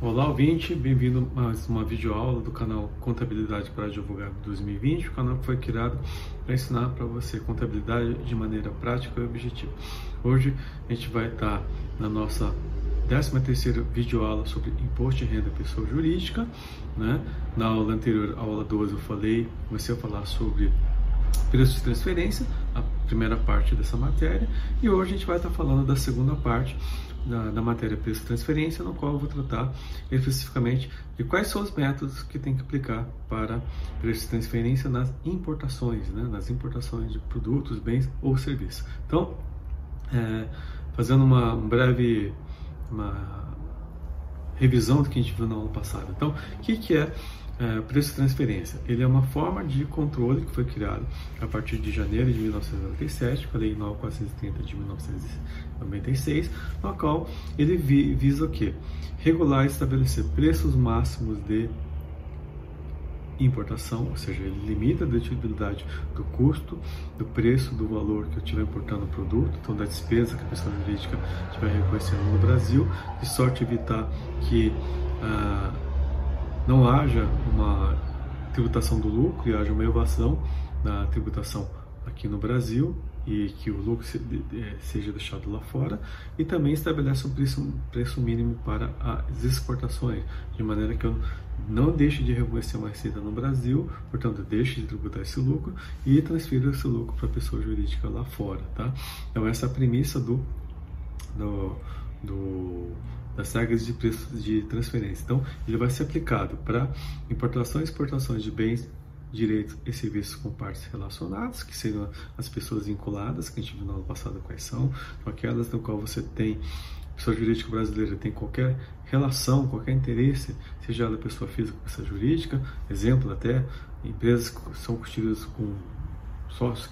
Olá, ouvinte, bem-vindo a mais uma videoaula do canal Contabilidade para Advogado 2020, o canal que foi criado para ensinar para você contabilidade de maneira prática e objetiva. Hoje a gente vai estar na nossa 13 terceira videoaula sobre imposto de renda pessoa jurídica, né? Na aula anterior, a aula 12, eu falei, comecei a falar sobre preço de transferência, a primeira parte dessa matéria, e hoje a gente vai estar falando da segunda parte, da, da matéria preço transferência, no qual eu vou tratar especificamente de quais são os métodos que tem que aplicar para preço transferência nas importações, né, nas importações de produtos, bens ou serviços. Então, é, fazendo uma um breve uma revisão do que a gente viu na aula passada. Então, o que, que é é, preço de transferência. Ele é uma forma de controle que foi criado a partir de janeiro de 1997, com a Lei 9430 de 1996, no qual ele vi, visa o quê? Regular e estabelecer preços máximos de importação, ou seja, ele limita a dedutibilidade do custo, do preço, do valor que eu estiver importando o produto, então da despesa que a pessoa jurídica estiver reconhecendo no Brasil, de sorte evitar que ah, não haja uma tributação do lucro e haja uma evasão da tributação aqui no Brasil e que o lucro seja deixado lá fora e também estabelece um preço, preço mínimo para as exportações, de maneira que eu não deixe de reconhecer uma receita no Brasil, portanto, deixe de tributar esse lucro e transfira esse lucro para a pessoa jurídica lá fora, tá? Então, essa é a premissa do, do, do das regras de preço de transferência. Então, ele vai ser aplicado para importação e exportações de bens, direitos e serviços com partes relacionadas, que seriam as pessoas vinculadas, que a gente viu no ano passado quais são, então, aquelas no qual você tem pessoa jurídica brasileira tem qualquer relação, qualquer interesse, seja ela pessoa física ou pessoa jurídica, exemplo até, empresas que são constituídas com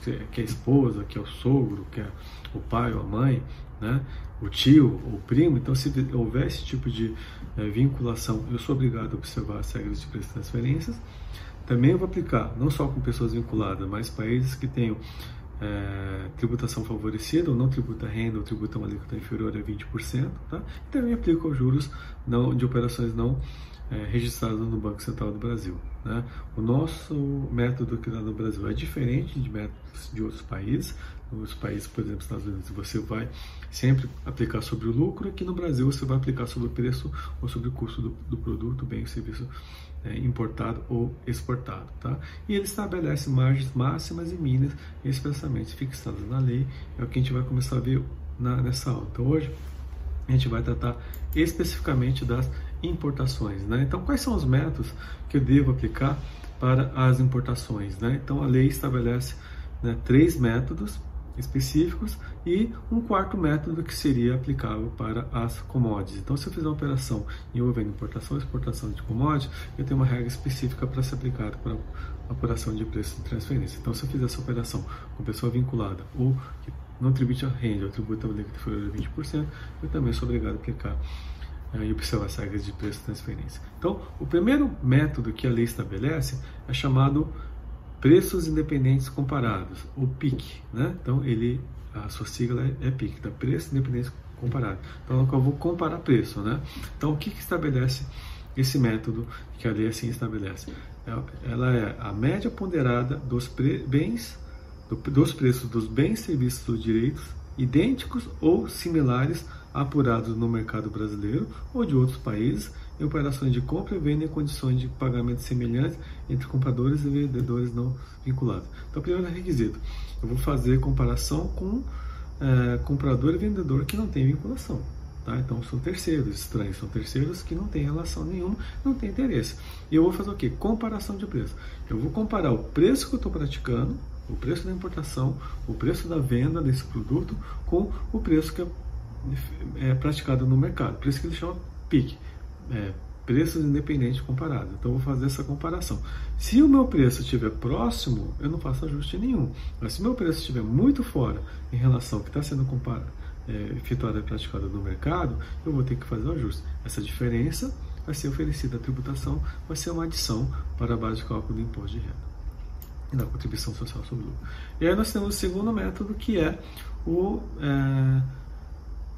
que, é, que é a esposa, que é o sogro, que é o pai ou a mãe, né? o tio ou o primo. Então, se houver esse tipo de é, vinculação, eu sou obrigado a observar as regras de preço de transferências. Também eu vou aplicar, não só com pessoas vinculadas, mas países que tenham é, tributação favorecida ou não tributa renda ou tributa uma alíquota inferior a 20%. Tá? E também aplico os juros não, de operações não é, registradas no Banco Central do Brasil. Né? O nosso método aqui no Brasil é diferente de métodos de outros países. Nos países, por exemplo, Estados Unidos, você vai sempre aplicar sobre o lucro. Aqui no Brasil, você vai aplicar sobre o preço ou sobre o custo do, do produto, bem, serviço é, importado ou exportado. Tá? E ele estabelece margens máximas e mínimas expressamente fixadas na lei. É o que a gente vai começar a ver na, nessa aula. Então, hoje, a gente vai tratar especificamente das importações. Né? Então, quais são os métodos que eu devo aplicar para as importações? Né? Então, a lei estabelece né, três métodos específicos e um quarto método que seria aplicável para as commodities. Então, se eu fizer uma operação envolvendo importação e exportação de commodities, eu tenho uma regra específica para ser aplicada para a apuração de preço de transferência. Então, se eu fizer essa operação com pessoa vinculada ou que não tribute a renda ou tributa inferior a 20%, eu também sou obrigado a aplicar e observar as regras de preço de transferência. Então, o primeiro método que a lei estabelece é chamado preços independentes comparados, o PIC, né? Então, ele, a sua sigla é, é PIC, tá? preço independente comparado. Então, eu vou comparar preço, né? Então, o que, que estabelece esse método que a lei assim estabelece? É, ela é a média ponderada dos bens, do, dos preços dos bens, serviços ou direitos idênticos ou similares apurados no mercado brasileiro ou de outros países em operações de compra e venda em condições de pagamento semelhantes entre compradores e vendedores não vinculados. Então, primeiro requisito, eu vou fazer comparação com é, comprador e vendedor que não tem vinculação. Tá? Então, são terceiros estranhos, são terceiros que não têm relação nenhuma, não têm interesse. E eu vou fazer o quê? Comparação de preço. Eu vou comparar o preço que eu estou praticando, o preço da importação, o preço da venda desse produto com o preço que é é praticado no mercado. Por isso que ele chama PIC, é, preços independentes comparados. Então, vou fazer essa comparação. Se o meu preço estiver próximo, eu não faço ajuste nenhum. Mas se o meu preço estiver muito fora em relação ao que está sendo comparado, é, efetuado e praticado no mercado, eu vou ter que fazer o ajuste. Essa diferença vai ser oferecida à tributação, vai ser uma adição para a base de cálculo do imposto de renda e da contribuição social sobre o lucro. E aí nós temos o segundo método, que é o... É,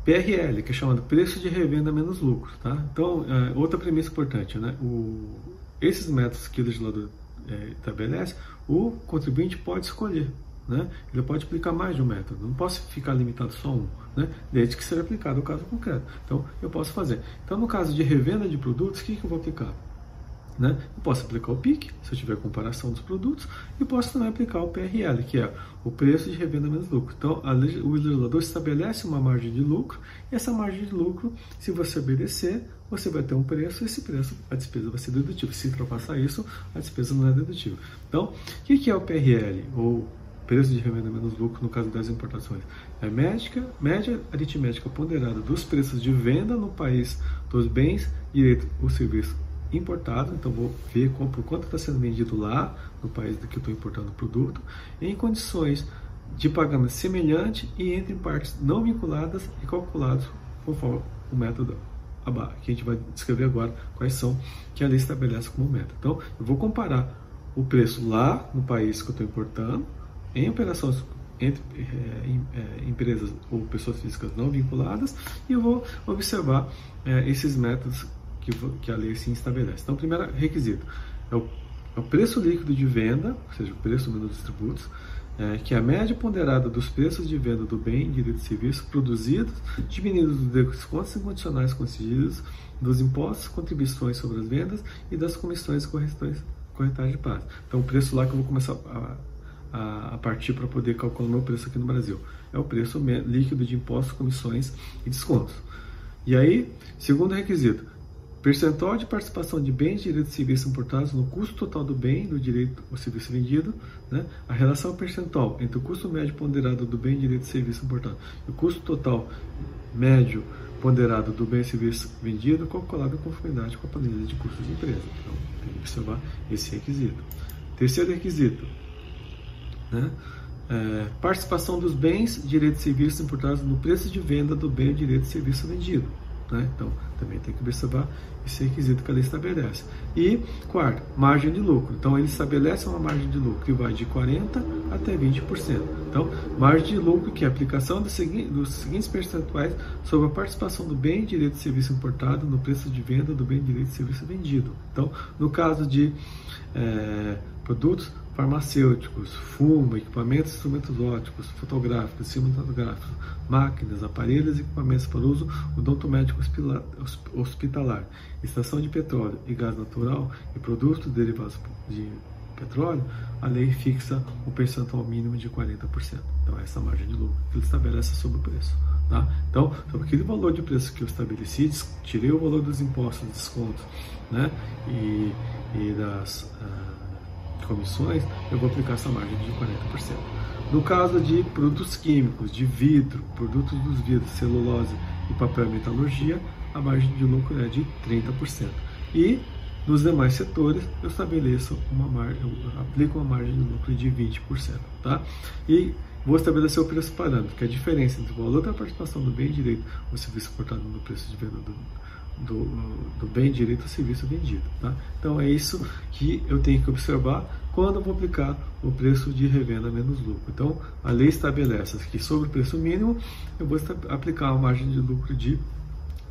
PRL, que é chamado preço de revenda menos lucro. Tá? Então, é, outra premissa importante, né? O, esses métodos que o legislador é, estabelece, o contribuinte pode escolher. Né? Ele pode aplicar mais de um método, não posso ficar limitado só a um, né? desde que seja aplicado o caso concreto. Então, eu posso fazer. Então, no caso de revenda de produtos, o que, que eu vou aplicar? Né? Eu posso aplicar o PIC, se eu tiver comparação dos produtos, e posso também aplicar o PRL, que é o preço de revenda menos lucro. Então, a, o legislador estabelece uma margem de lucro, e essa margem de lucro, se você obedecer, você vai ter um preço, e esse preço, a despesa vai ser dedutível. Se ultrapassar isso, a despesa não é dedutível. Então, o que é o PRL, ou preço de revenda menos lucro no caso das importações? É médica, média aritmética ponderada dos preços de venda no país dos bens, direito ou serviço importado, então vou ver por quanto está sendo vendido lá, no país do que eu estou importando o produto, em condições de pagamento semelhante e entre partes não vinculadas e calculados conforme o método que a gente vai descrever agora quais são que a lei estabelece como método. Então, eu vou comparar o preço lá no país que eu estou importando, em operações entre é, empresas ou pessoas físicas não vinculadas, e eu vou observar é, esses métodos que, que a lei se estabelece. Então, primeiro requisito é o, é o preço líquido de venda, ou seja, o preço menos os tributos, é, que é a média ponderada dos preços de venda do bem, direito e serviço produzidos, diminuídos dos descontos incondicionais concedidos, dos impostos, contribuições sobre as vendas e das comissões e corretagem de prazo. Então, o preço lá que eu vou começar a, a, a partir para poder calcular o meu preço aqui no Brasil. É o preço líquido de impostos, comissões e descontos. E aí, segundo requisito, Percentual de participação de bens, direitos e serviços importados no custo total do bem, do direito ou serviço vendido, né? a relação percentual entre o custo médio ponderado do bem, direito e serviço importado e o custo total médio ponderado do bem e serviço vendido, calculado em conformidade com a planilha de custos da empresa. Então, tem que observar esse requisito. Terceiro requisito, né? É, participação dos bens, direitos e serviços importados no preço de venda do bem, direito e serviço vendido. Né? Então, também tem que observar esse requisito que a lei estabelece. E, quarto, margem de lucro. Então, ele estabelece uma margem de lucro que vai de 40% até 20%. Então, margem de lucro que é a aplicação dos, dos seguintes percentuais sobre a participação do bem, direito e serviço importado no preço de venda do bem, direito e serviço vendido. Então, no caso de é, produtos farmacêuticos, fumo, equipamentos instrumentos óticos, fotográficos, cinematográficos, máquinas, aparelhos e equipamentos para uso odontomédico hospitalar, estação de petróleo e gás natural e produtos derivados de petróleo, a lei fixa o percentual mínimo de 40%. Então, essa margem de lucro que ele estabelece sobre o preço. Tá? Então, sobre aquele valor de preço que eu estabeleci, tirei o valor dos impostos, descontos né? e, e das. Uh, comissões, eu vou aplicar essa margem de 40%. No caso de produtos químicos, de vidro, produtos dos vidros, celulose e papel e metalurgia, a margem de lucro é de 30%. E nos demais setores, eu estabeleço uma margem, eu aplico uma margem de lucro de 20%, tá? E vou estabelecer o preço parâmetro, que é a diferença entre o valor da participação do bem direito ou serviço cortado no preço de venda do, do, do bem direito ao serviço vendido. Tá? Então é isso que eu tenho que observar quando eu vou aplicar o preço de revenda menos lucro. Então a lei estabelece que sobre o preço mínimo eu vou aplicar uma margem de lucro de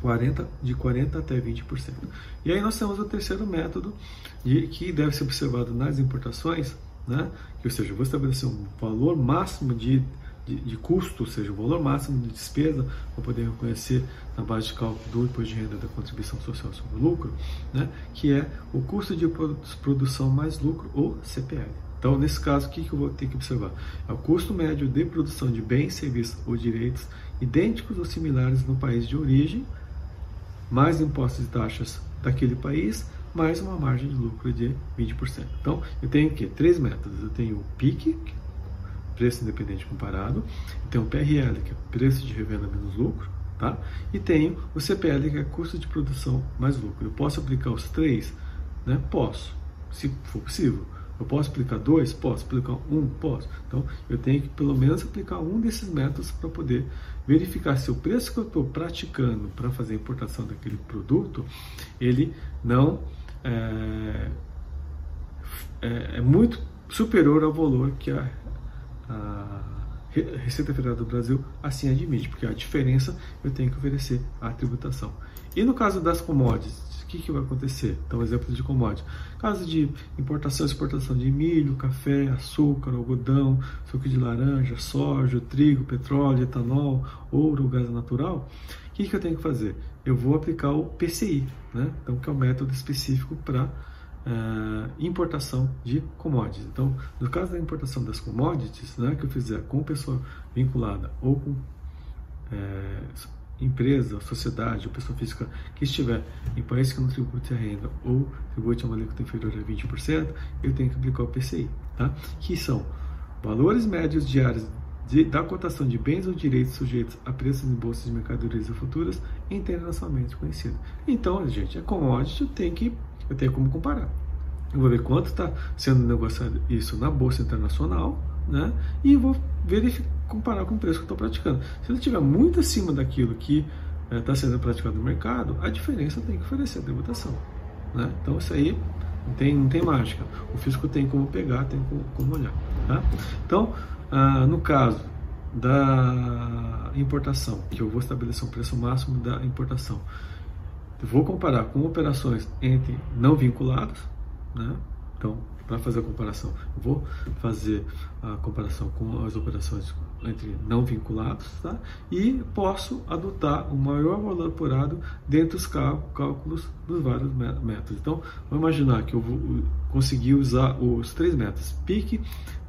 40, de 40 até 20%. E aí nós temos o terceiro método de, que deve ser observado nas importações, né? ou seja, eu vou estabelecer um valor máximo de de, custo, ou seja, o valor máximo de despesa, para poder reconhecer na base de cálculo do imposto de renda da contribuição social sobre o lucro, né, que é o custo de produção mais lucro, ou CPL. Então, nesse caso, o que, que eu vou ter que observar? É o custo médio de produção de bens, serviços ou direitos idênticos ou similares no país de origem, mais impostos e taxas daquele país, mais uma margem de lucro de 20%. Então, eu tenho aqui três métodos. Eu tenho o PIC, preço independente comparado, tem o PRL, que é preço de revenda menos lucro, tá? E tenho o CPL, que é custo de produção mais lucro. Eu posso aplicar os três? Né? Posso, se for possível. Eu posso aplicar dois? Posso. Aplicar um? Posso. Então, eu tenho que pelo menos aplicar um desses métodos para poder verificar se o preço que eu estou praticando para fazer a importação daquele produto, ele não é, é, é muito superior ao valor que a a, Receita Federal do Brasil assim admite, porque a diferença eu tenho que oferecer a tributação. E no caso das commodities, o que, que vai acontecer? Então, exemplo de commodity. Caso de importação e exportação de milho, café, açúcar, algodão, suco de laranja, soja, trigo, petróleo, etanol, ouro, gás natural, o que, que eu tenho que fazer? Eu vou aplicar o PCI, né? então, que é o método específico para uh, importação de commodities. Então, no caso da importação das commodities, né, que eu fizer com pessoa vinculada ou com é, empresa, sociedade ou pessoa física que estiver em país que não tribute a renda ou tribute a uma alíquota inferior a 20%, eu tenho que aplicar o PCI, tá? que são valores médios diários de, da cotação de bens ou direitos sujeitos a preços em bolsas de mercadorias e futuras internacionalmente conhecido. Então, gente, a commodity tenho que eu tenho como comparar. Eu vou ver quanto está sendo negociado isso na bolsa internacional, né? E vou verificar, comparar com o preço que estou praticando. Se ele estiver muito acima daquilo que está é, sendo praticado no mercado, a diferença tem que oferecer a tributação, né? Então isso aí não tem, não tem mágica. O fisco tem como pegar, tem como, como olhar. Tá? Então, ah, no caso da importação, que eu vou estabelecer um preço máximo da importação, vou comparar com operações entre não vinculados, né? Então, para fazer a comparação, vou fazer a comparação com as operações entre não vinculados, tá? E posso adotar o maior valor apurado dentro dos cálculos dos vários métodos. Então, vamos imaginar que eu vou conseguir usar os três métodos: PIC,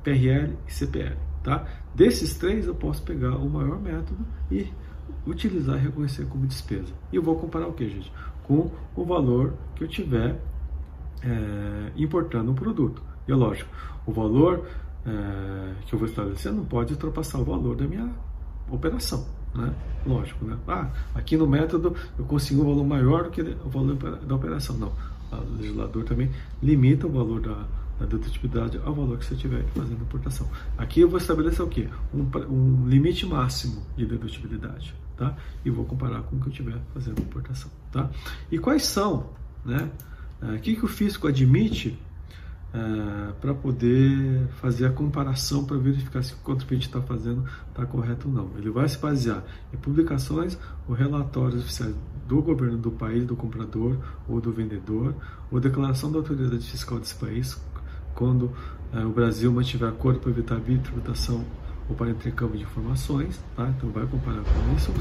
PRL e CPL, tá? Desses três, eu posso pegar o maior método e utilizar e reconhecer como despesa. E eu vou comparar o que, gente? Com o valor que eu tiver é, importando um produto. E é lógico, o valor é, que eu vou estabelecer não pode ultrapassar o valor da minha operação. Né? Lógico, né? Ah, aqui no método eu consigo um valor maior do que o valor da operação. Não. O legislador também limita o valor da, da dedutibilidade ao valor que você estiver fazendo importação. Aqui eu vou estabelecer o quê? Um, um limite máximo de dedutibilidade, tá? E vou comparar com o que eu estiver fazendo importação, tá? E quais são, né? O uh, que, que o fisco admite uh, para poder fazer a comparação para verificar se o a gente está fazendo está correto ou não. Ele vai se basear em publicações ou relatórios oficiais do governo do país, do comprador ou do vendedor, ou declaração da autoridade fiscal desse país, quando é, o Brasil mantiver acordo para evitar bitributação ou para intercâmbio de informações, tá? então vai comparar com isso.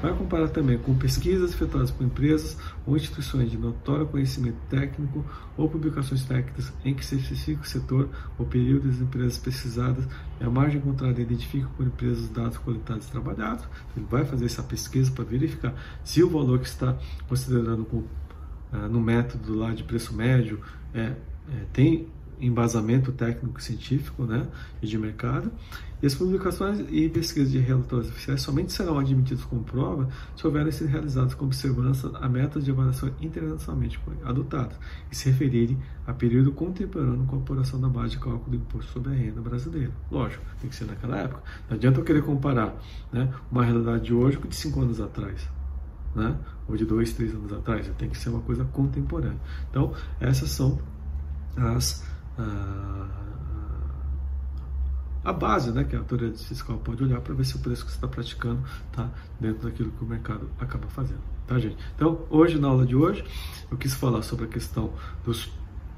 Vai comparar também com pesquisas efetuadas por empresas ou instituições de notório conhecimento técnico ou publicações técnicas em que se especifica o setor ou período das empresas pesquisadas e a margem encontrada identifica por empresas os dados coletados e trabalhados. Ele vai fazer essa pesquisa para verificar se o valor que está considerando com, uh, no método lá de preço médio é, é tem embasamento técnico científico né, e de mercado. E as publicações e pesquisas de relatórios oficiais somente serão admitidas como prova se houverem sido realizadas com observância a métodos de avaliação internacionalmente adotados e se referirem a período contemporâneo com a apuração da base de cálculo do imposto sobre a renda brasileira. Lógico, tem que ser naquela época. Não adianta eu querer comparar né, uma realidade de hoje com de cinco anos atrás. Né? Ou de dois, três anos atrás. Tem que ser uma coisa contemporânea. Então, essas são as a, base né, que a autoridade fiscal pode olhar para ver se o preço que você está praticando está dentro daquilo que o mercado acaba fazendo. Tá, gente? Então, hoje, na aula de hoje, eu quis falar sobre a questão dos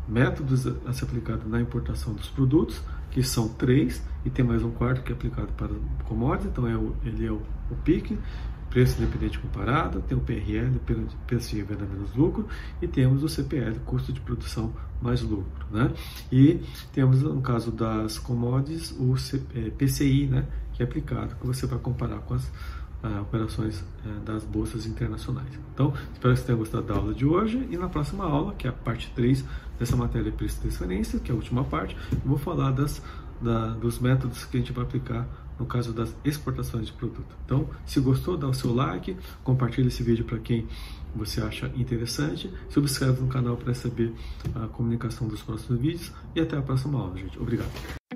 métodos a ser aplicado na importação dos produtos, que são três, e tem mais um quarto que é aplicado para commodities, então é o, ele é o, o PIC, preço independente comparado, tem o PRL, preço de venda menos lucro, e temos o CPL, custo de produção mais lucro. Né? E temos, no caso das commodities, o PCI, é, né, que é aplicado, que você vai comparar com as uh, operações uh, das bolsas internacionais. Então, espero que você tenha gostado da aula de hoje, e na próxima aula, que é a parte 3 dessa matéria de preço de transferência, que é a última parte, eu vou falar das, da, dos métodos que a gente vai aplicar no caso das exportações de produto. Então, se gostou, dá o seu like, compartilhe esse vídeo para quem você acha interessante, subscreve no canal para receber a comunicação dos próximos vídeos e até a próxima aula, gente. Obrigado.